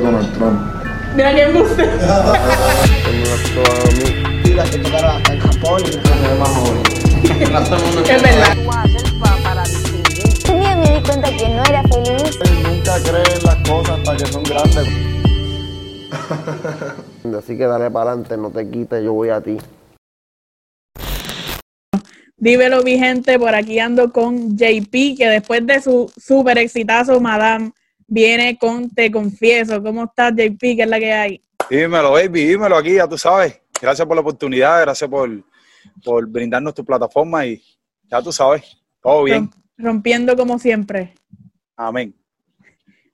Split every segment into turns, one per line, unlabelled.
Donald Trump.
Mira
que hasta en Japón y
Es verdad.
Un día me di cuenta que no era feliz.
Nunca creen las cosas hasta que son grandes.
Así que dale para adelante, no te quites, yo voy a ti.
Dímelo, mi gente, por aquí ando con JP, que después de su súper exitazo, Madame, viene con Te Confieso. ¿Cómo estás, JP? ¿Qué es la que hay?
Dímelo, baby, dímelo aquí, ya tú sabes. Gracias por la oportunidad, gracias por, por brindarnos tu plataforma y ya tú sabes, todo bien.
Rom- Rompiendo como siempre.
Amén.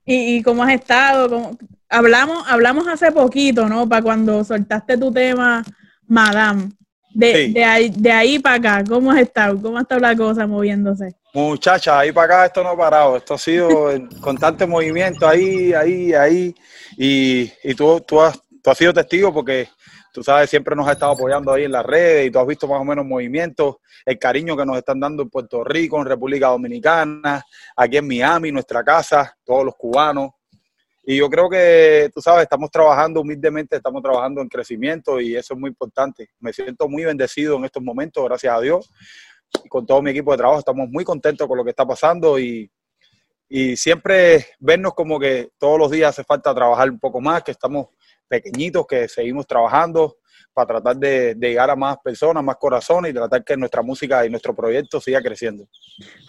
¿Y, y cómo has estado? ¿Cómo- Hablamos, hablamos hace poquito, ¿no? Para cuando soltaste tu tema, Madame. De,
Sí.
de ahí, de ahí para acá, ¿cómo has estado? ¿Cómo ha estado la cosa moviéndose?
Muchachas, ahí para acá esto no ha parado, esto ha sido en constante movimiento ahí, ahí, ahí. Y, y tú, tú, has, tú has sido testigo porque tú sabes, siempre nos has estado apoyando ahí en las redes y tú has visto más o menos movimientos, el cariño que nos están dando en Puerto Rico, en República Dominicana, aquí en Miami, nuestra casa, todos los cubanos. Y yo creo que, tú sabes, estamos trabajando humildemente, estamos trabajando en crecimiento y eso es muy importante. Me siento muy bendecido en estos momentos, gracias a Dios. Y con todo mi equipo de trabajo estamos muy contentos con lo que está pasando y, y siempre vernos como que todos los días hace falta trabajar un poco más, que estamos pequeñitos, que seguimos trabajando para tratar de, de llegar a más personas, más corazones y tratar que nuestra música y nuestro proyecto siga creciendo.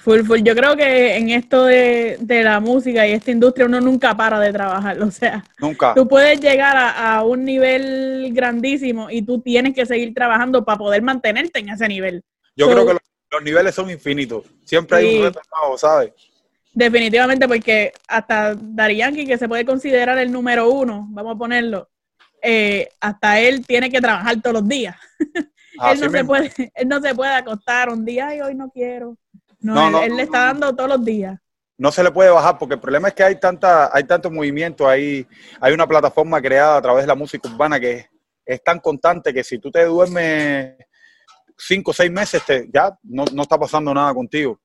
Full, full. Yo creo que en esto de, de la música y esta industria uno nunca para de trabajar. O sea,
Nunca.
tú puedes llegar a, a un nivel grandísimo y tú tienes que seguir trabajando para poder mantenerte en ese nivel.
Yo
So-
creo que los, los niveles son infinitos. Siempre hay
Sí.
un reto nuevo, ¿sabes?
Definitivamente, porque hasta Daddy Yankee, que se puede considerar el número uno, vamos a ponerlo, eh, hasta él tiene que trabajar todos los días. él, no se
mismo.
puede, él no se puede acostar un día y hoy no quiero. No,
No,
él,
no,
él
no,
le está dando todos los días.
no se le puede bajar porque el problema es que hay tanta hay tanto movimiento hay hay una plataforma creada a través de la música urbana que es, es tan constante que si tú te duermes cinco o seis meses te, ya no, no está pasando nada contigo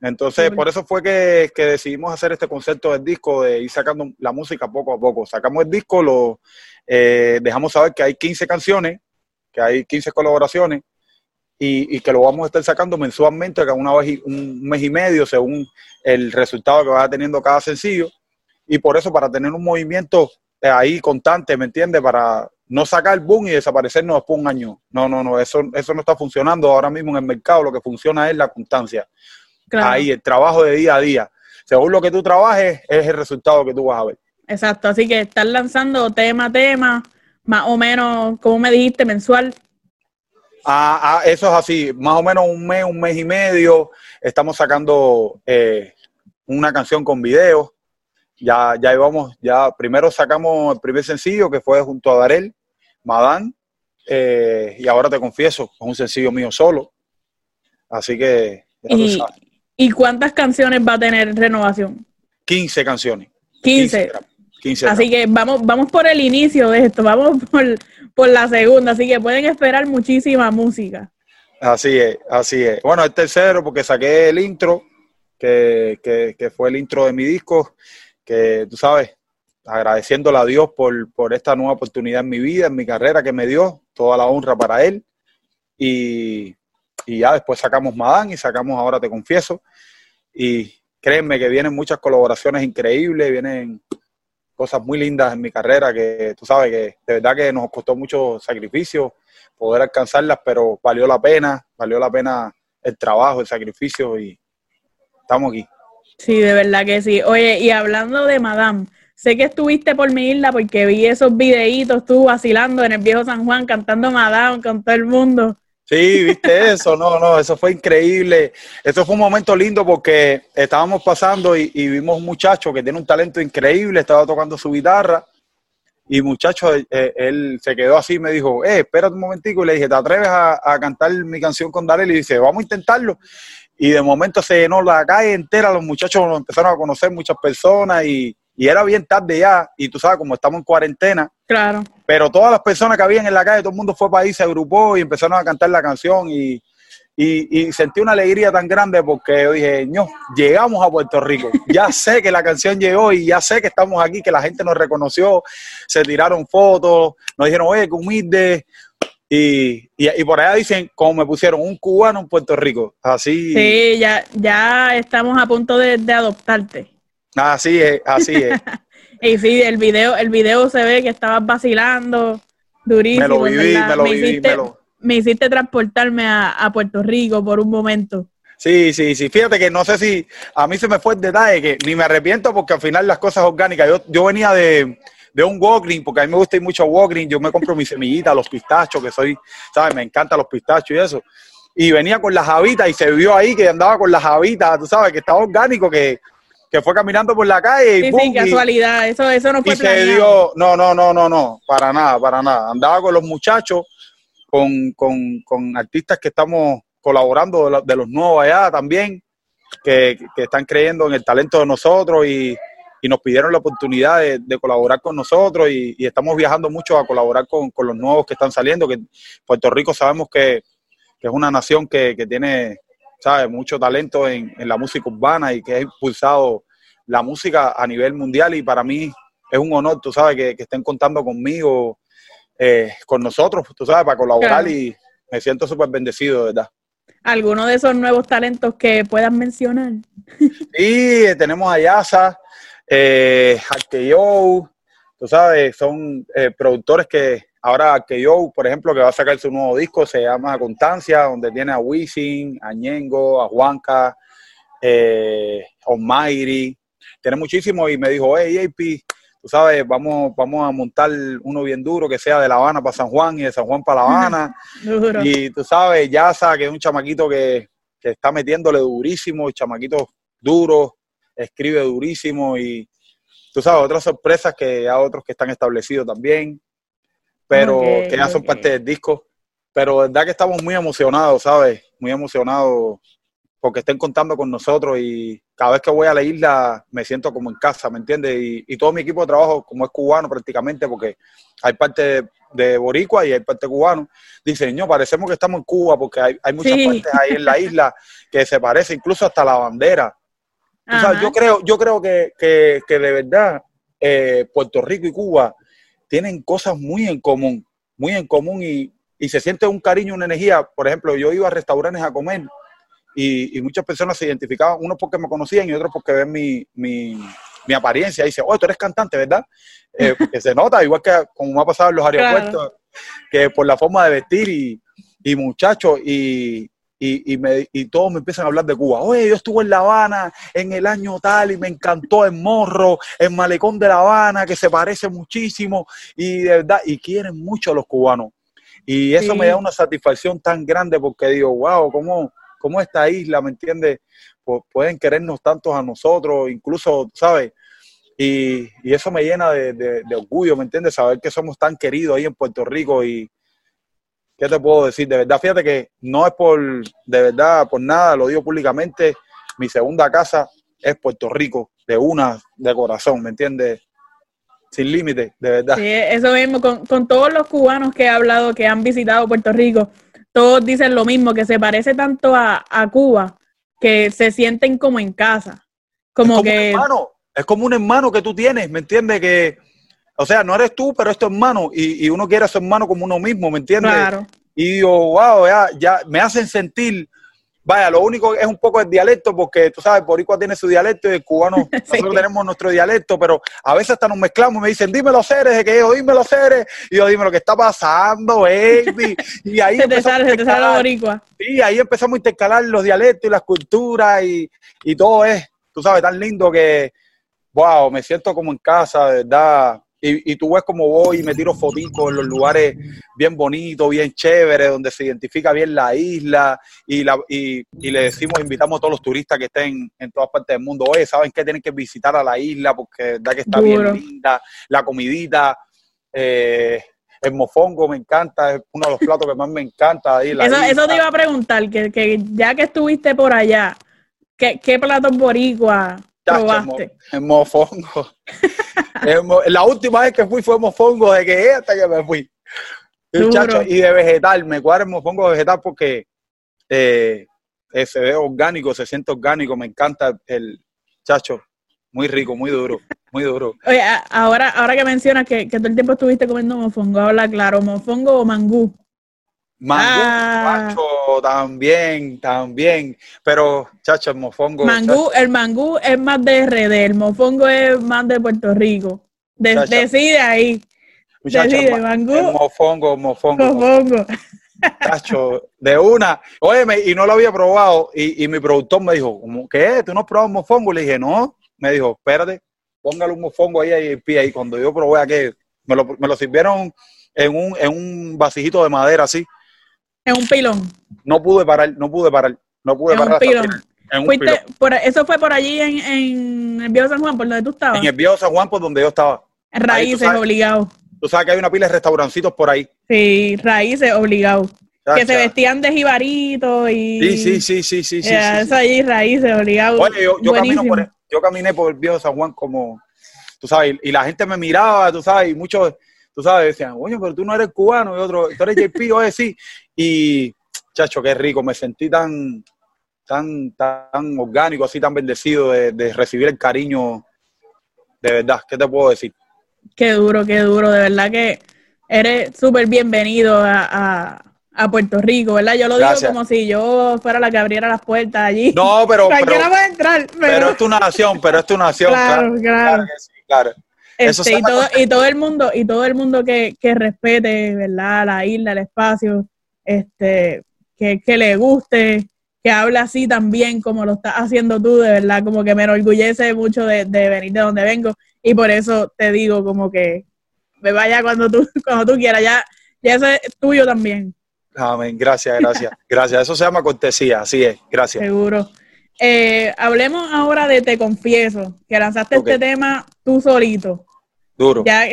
entonces por eso fue que, que decidimos hacer este concepto del disco de ir sacando la música poco a poco sacamos el disco lo eh, dejamos saber que hay 15 canciones que hay 15 colaboraciones y, y que lo vamos a estar sacando mensualmente cada una vez un mes y medio según el resultado que vaya teniendo cada sencillo. Y por eso, para tener un movimiento eh, ahí constante, ¿me entiendes? Para no sacar el boom y desaparecernos después de un año. No, no, no, eso, eso no está funcionando ahora mismo en el mercado. Lo que funciona es la constancia.
Claro.
Ahí, el trabajo de día a día. Según lo que tú trabajes, es el resultado que tú vas a ver.
Exacto, así que están lanzando tema a tema, más o menos, como me dijiste, mensual.
Ah, ah, eso es así, más o menos un mes, un mes y medio. Estamos sacando eh, una canción con video. Ya, ya íbamos, ya primero sacamos el primer sencillo que fue junto a Darel, Madán, eh, y ahora te confieso, es un sencillo mío solo. Así que ya
Y, ¿Y cuántas canciones va a tener renovación?
15 canciones.
15.
gramos, 15
Así que vamos, vamos por el inicio de esto, vamos por, por la segunda, así que pueden esperar muchísima música.
Así es, así es. Bueno, el tercero, porque saqué el intro, que, que, que fue el intro de mi disco, que tú sabes, agradeciéndole a Dios por, por esta nueva oportunidad en mi vida, en mi carrera que me dio, toda la honra para Él. Y, y ya después sacamos Madán y sacamos Ahora Te Confieso. Y créanme que vienen muchas colaboraciones increíbles, vienen cosas muy lindas en mi carrera que tú sabes que de verdad que nos costó mucho sacrificio poder alcanzarlas, pero valió la pena, valió la pena el trabajo, el sacrificio y estamos aquí.
Sí, de verdad que sí. Oye, y hablando de Madame, sé que estuviste por mi isla porque vi esos videitos tú vacilando en el viejo San Juan cantando Madame con todo el mundo.
Sí, viste eso, no, no, eso fue increíble. Eso fue un momento lindo porque estábamos pasando y, y vimos un muchacho que tiene un talento increíble, estaba tocando su guitarra y muchacho, eh, él se quedó así y me dijo, eh, espérate un momentico y le dije, ¿te atreves a, a cantar mi canción con Darel? Y dice, vamos a intentarlo. Y de momento se llenó la calle entera, los muchachos lo empezaron a conocer muchas personas y, y era bien tarde ya y tú sabes, como estamos en cuarentena,
Claro.
pero todas las personas que habían en la calle, todo el mundo fue para ahí, se agrupó y empezaron a cantar la canción y, y, y sentí una alegría tan grande porque yo dije, no, llegamos a Puerto Rico. Ya sé que la canción llegó y ya sé que estamos aquí, que la gente nos reconoció, se tiraron fotos, nos dijeron, oye, qué humilde. Y, y, y por allá dicen, como me pusieron, un cubano en Puerto Rico. Así,
Sí, ya, ya estamos a punto de, de adoptarte.
Así es, así es.
Y sí, el video, el video se ve que estabas vacilando durísimo.
Me lo viví,
¿verdad?
me lo viví,
hiciste,
me lo-
me hiciste transportarme a, a Puerto Rico por un momento.
Sí, sí, sí. Fíjate que no sé si a mí se me fue el detalle, que ni me arrepiento porque al final las cosas orgánicas. Yo, yo venía de, de un Walgreens, porque a mí me gusta ir mucho a Walgreens. Yo me compro mis semillitas, los pistachos, que soy, ¿sabes? Me encantan los pistachos y eso. Y venía con las habitas y se vio ahí que andaba con las habitas, tú sabes, que estaba orgánico, que, que fue caminando por la calle y
Sí,
¡pum!
sí,
y-
casualidad. Eso, eso no fue
y se
planeado.
dio, no, no, no, no, no, para nada, para nada. Andaba con los muchachos, con, con, con artistas que estamos colaborando de, la- de los nuevos allá también, que, que están creyendo en el talento de nosotros y, y nos pidieron la oportunidad de, de colaborar con nosotros y, y estamos viajando mucho a colaborar con, con los nuevos que están saliendo, que Puerto Rico sabemos que, que es una nación que, que tiene, ¿sabes? mucho talento en, en la música urbana y que ha impulsado la música a nivel mundial y para mí es un honor, tú sabes, que, que estén contando conmigo, eh, con nosotros, tú sabes, para colaborar
Claro.
y me siento súper bendecido, de verdad.
¿Alguno de esos nuevos talentos que puedas mencionar?
Eh, tenemos a Yasa, eh, Arqueo, tú sabes, son eh, productores que ahora Arqueo, por ejemplo, que va a sacar su nuevo disco, se llama Constancia, donde tiene a Wisin, a Ñengo, a Juanca, eh, Almighty, tiene muchísimo y me dijo, hey, AP, tú sabes, vamos, vamos a montar uno bien duro que sea de La Habana para San Juan y de San Juan para La Habana.
Duro.
Y tú sabes, Yasa, que es un chamaquito que, que está metiéndole durísimo, chamaquito duro, escribe durísimo y tú sabes, otras sorpresas que hay otros que están establecidos también, pero que ya son parte del disco. Pero verdad que estamos muy emocionados, ¿sabes? Muy emocionados porque estén contando con nosotros y cada vez que voy a la isla me siento como en casa, ¿me entiendes? Y, y todo mi equipo de trabajo, como es cubano prácticamente, porque hay parte de, de boricua y hay parte cubano, dicen, no, parecemos que estamos en Cuba porque hay, hay muchas
Sí.
partes ahí en la isla que se parece, incluso hasta la bandera. Yo creo, yo creo que, que, que de verdad eh, Puerto Rico y Cuba tienen cosas muy en común, muy en común y, y se siente un cariño, una energía. Por ejemplo, yo iba a restaurantes a comer y, y muchas personas se identificaban, unos porque me conocían y otros porque ven mi, mi, mi apariencia. Y dicen, oye, tú eres cantante, ¿verdad? Eh, porque se nota, igual que como me ha pasado en los
Claro.
aeropuertos, que por la forma de vestir y, y muchachos, y, y, y, me, y todos me empiezan a hablar de Cuba. Oye, yo estuve en La Habana en el año tal y me encantó el morro, el malecón de La Habana, que se parece muchísimo y de verdad, y quieren mucho a los cubanos. Y eso
Sí.
me da una satisfacción tan grande porque digo, wow, ¿cómo, cómo esta isla, ¿me entiendes? Pu- pueden querernos tantos a nosotros, incluso, ¿sabes? Y, eso me llena de, orgullo, ¿me entiendes? Saber que somos tan queridos ahí en Puerto Rico y, ¿qué te puedo decir? De verdad, fíjate que no es por, de verdad, por nada, lo digo públicamente, mi segunda casa es Puerto Rico, de una, de corazón, ¿me entiendes? Sin límite, de verdad.
Sí, eso mismo, con todos los cubanos que he hablado que han visitado Puerto Rico, todos dicen lo mismo, que se parece tanto a, a Cuba que se sienten como en casa. Como,
es como
que,
un hermano, es como un hermano que tú tienes, ¿me entiendes? Que, o sea, no eres tú, pero es tu hermano, y, y uno quiere a su hermano como uno mismo, ¿me entiendes?
claro,
Y digo, wow, ya, ya me hacen sentir, vaya, lo único es un poco el dialecto, porque tú sabes, Boricua tiene su dialecto y el cubano, nosotros tenemos nuestro dialecto, pero a veces hasta nos mezclamos y me dicen, dímelo, Ceres, de que yo, dímelo, Ceres, y yo, dime lo que está pasando, baby, y ahí
se te
empezamos
sale,
a
se te sale boricua.
Sí, ahí empezamos a intercalar los dialectos y las culturas y, y todo es, tú sabes, tan lindo que, wow, me siento como en casa, de verdad. Y, y tú ves cómo voy y me tiro fotitos en los lugares bien bonitos, bien chéveres, donde se identifica bien la isla y, la, y, y le decimos, invitamos a todos los turistas que estén en todas partes del mundo, oye, ¿saben qué? Tienen que visitar a la isla porque de verdad que está
Duro.
bien linda, la comidita, eh, el mofongo me encanta, es uno de los platos que más me encanta. Ahí, la
Eso, te iba a preguntar, que, que ya que estuviste por allá, ¿qué, qué platos boricua
Chacho, mofongo. La última vez que fui fue mofongo de que hasta que me fui. Chacho, y de vegetal, me cuadra el mofongo de vegetal porque eh, eh, se ve orgánico, se siente orgánico, me encanta el chacho, muy rico, muy duro, muy duro.
Oye, ahora, ahora que mencionas que, que todo el tiempo estuviste comiendo mofongo, habla claro, mofongo o mangú.
Mangú,
Ah.
macho, también, también, pero chacho, el mofongo.
Mangú, el mangú es más de RD, el mofongo es más de Puerto Rico. De- decide ahí,
Muchacho,
decide,
el
mangú.
el mofongo, el mofongo,
mofongo.
Tacho, de una. Óyeme, y no lo había probado. Y, y mi productor me dijo, ¿cómo qué? ¿Tú no has probado mofongo? Le dije, no. Me dijo, espérate, póngale un mofongo ahí, ahí, pie. Y cuando yo probé aquello, me lo, me lo sirvieron en un, en un vasijito de madera así.
Es un pilón.
No pude parar, no pude parar. No pude
Es un
parar el
pilón.
En un
Fuiste
pilón.
por, eso fue por allí en, en el Viejo San Juan, por donde tú estabas.
En el viejo San Juan, por donde yo estaba.
Raíces,
sabes.
obligado.
Tú sabes que hay una pila de restaurancitos por ahí.
Sí, raíces, obligado. Que se vestían de jibarito y...
Sí, sí, sí, sí, sí. sí,
Ya,
sí,
Eso allí, raíces, obligado.
Oye, yo, yo camino por el- yo caminé por el viejo San Juan como, tú sabes, y la gente me miraba, tú sabes, y muchos, tú sabes, decían, oye, pero tú no eres cubano, y otro, tú eres JP, oye, sí. Y, chacho, qué rico, me sentí tan, tan, tan orgánico, así tan bendecido de, de recibir el cariño, de verdad, ¿qué te puedo decir?
Qué duro, qué duro. De verdad que eres súper bienvenido a, a, a Puerto Rico, ¿verdad? Yo lo
Gracias.
digo como si yo fuera la que abriera las puertas allí.
No, pero, pero,
Cualquiera puede entrar, pero...
pero es tu nación, pero es tu nación,
Claro,
claro,
claro.
que sí, claro.
Este, y, todo, y todo el mundo y todo el mundo que, que respete verdad la isla el espacio este que, que le guste que hable así también como lo estás haciendo tú de verdad como que me enorgullece mucho de, de venir de donde vengo y por eso te digo como que me vaya cuando tú cuando tú quieras ya ya eso es tuyo también
Amén, gracias, gracias, gracias. Eso se llama cortesía, así es, gracias.
seguro Eh, hablemos ahora de te confieso que lanzaste este tema tú solito
Duro.
Ya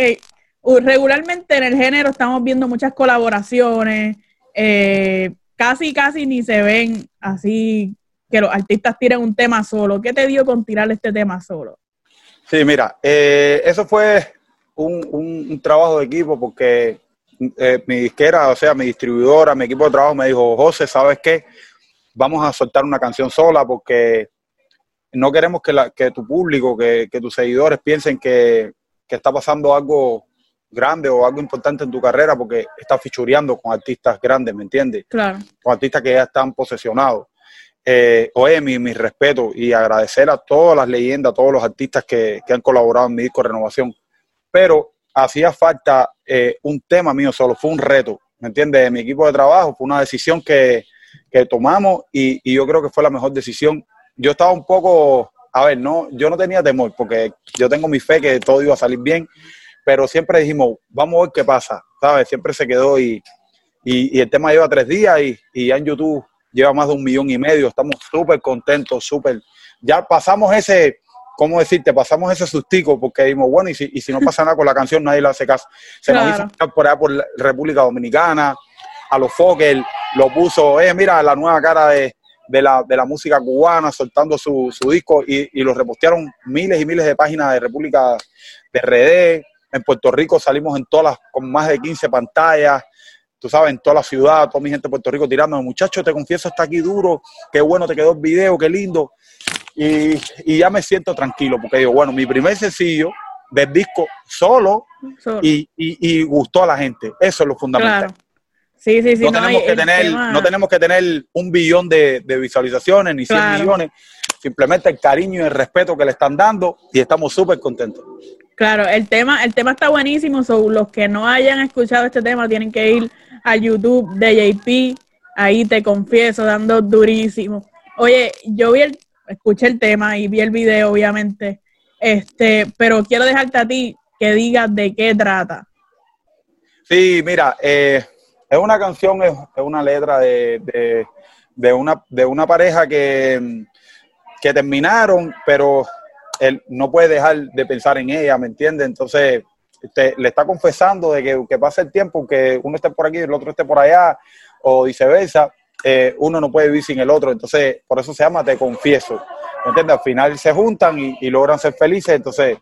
uh, regularmente en el género estamos viendo muchas colaboraciones, eh, casi casi ni se ven así que los artistas tiren un tema solo. ¿Qué te dio con tirar este tema solo?
Sí, mira, eh, eso fue un, un- un trabajo de equipo porque eh, mi disquera, o sea, mi distribuidora, mi equipo de trabajo me dijo, José, ¿sabes qué? Vamos a soltar una canción sola porque no queremos que, la, que tu público, que, que tus seguidores piensen que, que está pasando algo grande o algo importante en tu carrera porque estás fichureando con artistas grandes, ¿me entiendes?
Claro,
con artistas que ya están posesionados. Eh, oye, mi, mi respeto y agradecer a todas las leyendas, a todos los artistas que, que han colaborado en mi disco Renovación. Pero hacía falta eh, un tema mío solo, fue un reto, ¿me entiendes? De mi equipo de trabajo, fue una decisión que, que tomamos y, y yo creo que fue la mejor decisión. Yo estaba un poco, a ver, no, yo no tenía temor porque yo tengo mi fe que todo iba a salir bien, pero siempre dijimos, vamos a ver qué pasa, ¿sabes? Siempre se quedó y, y, y el tema lleva tres días y, y ya en YouTube lleva más de un millón y medio. Estamos súper contentos, súper. Ya pasamos ese, ¿cómo decirte? Pasamos ese sustico porque dijimos, bueno, y si, y si no pasa nada con la canción, nadie le hace caso. Se nos hizo por allá por la República Dominicana, a los Fokker, lo puso, eh, mira, la nueva cara de, de, la, de la música cubana, soltando su, su disco y, y lo repostearon miles y miles de páginas de República de RD. En Puerto Rico salimos en todas las, con más de 15 pantallas tú sabes, en toda la ciudad, toda mi gente de Puerto Rico tirando, muchachos, te confieso, está aquí duro, qué bueno te quedó el video, qué lindo. Y, y ya me siento tranquilo, porque digo, bueno, mi primer sencillo del disco solo
solo.
y, y- y gustó a la gente. Eso es lo fundamental.
claro. Sí, sí, sí.
no, tenemos que tener,
tema-
no tenemos que tener un billón de, de visualizaciones ni 100
Claro.
millones, simplemente el cariño y el respeto que le están dando y estamos súper contentos.
Claro, el tema, el tema está buenísimo. So, los que no hayan escuchado este tema tienen que ir a YouTube de JP. Ahí te confieso, dando durísimo. Oye, yo vi el, escuché el tema y vi el video, obviamente. Este, pero quiero dejarte a ti que digas de qué trata.
Sí, mira, eh, es una canción, es, una letra de, de- de una, de una pareja que, que terminaron, pero él no puede dejar de pensar en ella, ¿me entiendes? Entonces, te- le está confesando de que, que pasa el tiempo, que uno esté por aquí y el otro esté por allá, o viceversa, eh, uno no puede vivir sin el otro, entonces, por eso se llama Te Confieso, ¿me entiendes? Al final se juntan y, y logran ser felices, entonces,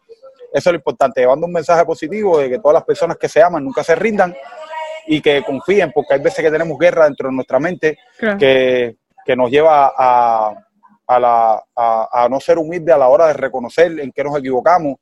eso es lo importante, llevando un mensaje positivo de que todas las personas que se aman nunca se rindan y que confíen, porque hay veces que tenemos guerra dentro de nuestra mente
Claro.
que, que nos lleva a, a, la, a, a no ser humilde a la hora de reconocer en qué nos equivocamos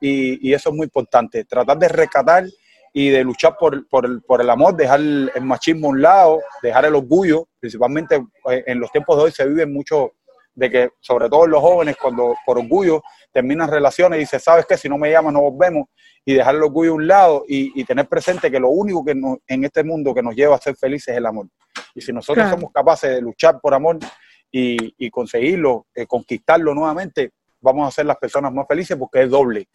y, y eso es muy importante. Tratar de rescatar y de luchar por, por, el, por el amor, dejar el, el machismo a un lado, dejar el orgullo, principalmente eh, en los tiempos de hoy se vive mucho de que, sobre todo los jóvenes, cuando por orgullo terminan relaciones y dicen, ¿sabes qué? Si no me llamas, no volvemos, y dejar el orgullo a un lado y, y tener presente que lo único que nos- en este mundo que nos lleva a ser felices es el amor. Y si nosotros
Claro.
somos capaces de luchar por amor y, y conseguirlo, eh, conquistarlo nuevamente, vamos a ser las personas más felices porque es doble.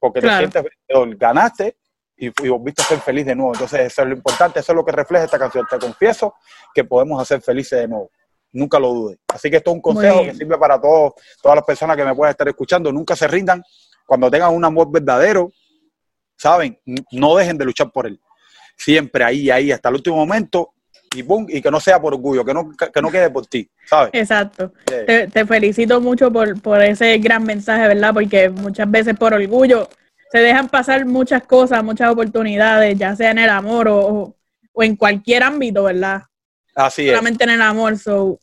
Porque
Claro.
te sientes ganaste y, y volviste a ser feliz de nuevo. Entonces, eso es lo importante, eso es lo que refleja esta canción. Te confieso que podemos hacer felices de nuevo. Nunca lo dudes. Así que esto es un consejo que sirve para todos, todas las personas que me puedan estar escuchando. Nunca se rindan. Cuando tengan un amor verdadero, saben, no dejen de luchar por él. Siempre ahí, ahí, hasta el último momento. Y, pum, y que no sea por orgullo, que no, que no quede por ti, ¿sabes?
Exacto. Te, te felicito mucho por, por ese gran mensaje, ¿verdad? Porque muchas veces por orgullo se dejan pasar muchas cosas, muchas oportunidades, ya sea en el amor o, o- o en cualquier ámbito, ¿verdad?
así es.
Solamente en el amor, so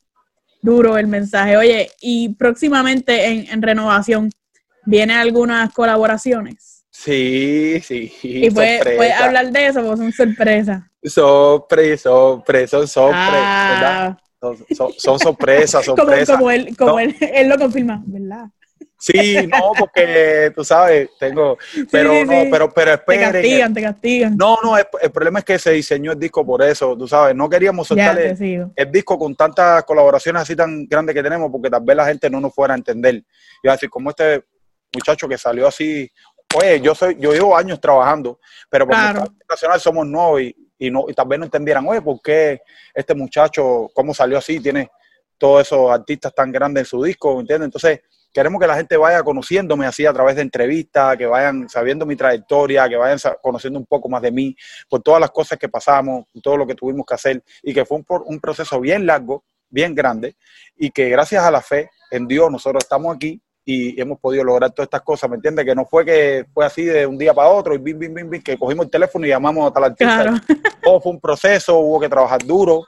duro el mensaje. Oye, y próximamente en, en renovación, ¿vienen algunas colaboraciones?
Sí, sí.
Y puedes puedes hablar de eso, porque son sorpresas.
Sorpresa, sorpresa, son sorpresas,
Ah,
¿verdad? Son, son- son sorpresas,
como,
sorpresas.
como él, como
No.
él, él lo confirma, ¿verdad?
Sí, no, porque tú sabes, tengo, pero
sí,
no,
sí.
pero, pero
Te
esperen.
castigan, te castigan.
No, no, el, el problema es que se diseñó el disco por eso, tú sabes, no queríamos soltar el disco con tantas colaboraciones así tan grandes que tenemos, porque tal vez la gente no nos fuera a entender. Y así como este muchacho que salió así, oye, yo soy, yo llevo años trabajando, pero por
Claro.
internacional somos nuevos y, y no, y tal vez no entendieran, oye, ¿por qué este muchacho, cómo salió así? Tiene todos esos artistas tan grandes en su disco, ¿entiendes? Entonces, queremos que la gente vaya conociéndome así a través de entrevistas, que vayan sabiendo mi trayectoria, que vayan conociendo un poco más de mí, por todas las cosas que pasamos, todo lo que tuvimos que hacer, y que fue un, un proceso bien largo, bien grande, y que gracias a la fe en Dios nosotros estamos aquí y hemos podido lograr todas estas cosas, ¿me entiendes? Que no fue que fue así de un día para otro y bim, bim, bim, bim, que cogimos el teléfono y llamamos a tal artista.
Claro.
Todo fue un proceso, hubo que trabajar duro.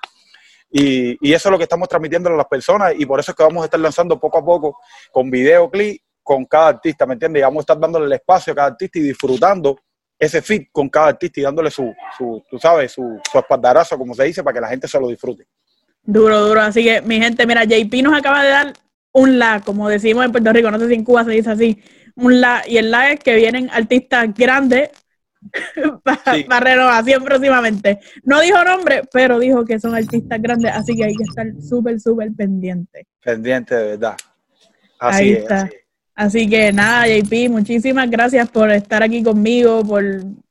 Y, y eso es lo que estamos transmitiendo a las personas y por eso es que vamos a estar lanzando poco a poco con videoclip con cada artista, ¿me entiendes? Y vamos a estar dándole el espacio a cada artista y disfrutando ese fit con cada artista y dándole su, su tú sabes, su, su espaldarazo, como se dice, para que la gente se lo disfrute.
Duro, duro. Así que, mi gente, mira, JP nos acaba de dar un la, como decimos en Puerto Rico, no sé si en Cuba se dice así, un la, y el la es que vienen artistas grandes para
Sí.
renovación próximamente. No dijo nombre, pero dijo que son artistas grandes, así que hay que estar súper, súper pendiente.
Pendiente de verdad. Así
Ahí
es,
está.
así es.
Así que nada, JP, muchísimas gracias por estar aquí conmigo, por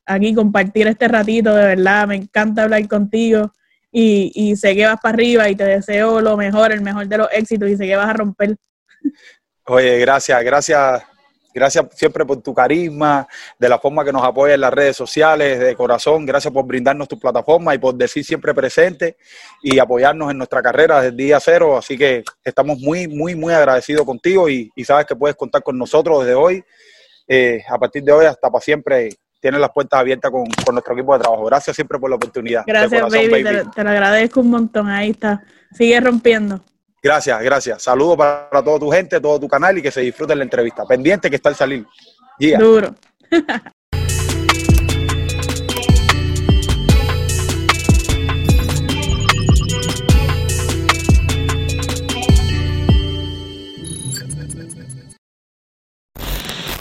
aquí compartir este ratito, de verdad, me encanta hablar contigo y, y sé que vas para arriba y te deseo lo mejor, el mejor de los éxitos y sé que vas a romper.
Oye, gracias, gracias, gracias siempre por tu carisma, de la forma que nos apoyas en las redes sociales, de corazón, gracias por brindarnos tu plataforma y por decir siempre presente y apoyarnos en nuestra carrera desde el día cero. Así que estamos muy, muy, muy agradecidos contigo y, y sabes que puedes contar con nosotros desde hoy. Eh, a partir de hoy hasta para siempre tienes las puertas abiertas con, con nuestro equipo de trabajo. Gracias siempre por la oportunidad.
Gracias,
corazón,
baby, Te, te lo agradezco un montón, ahí está. Sigue rompiendo.
Gracias, gracias. Saludos para toda tu gente, todo tu canal y que se disfruten la entrevista. Pendiente que está el salir. Yeah.
Duro.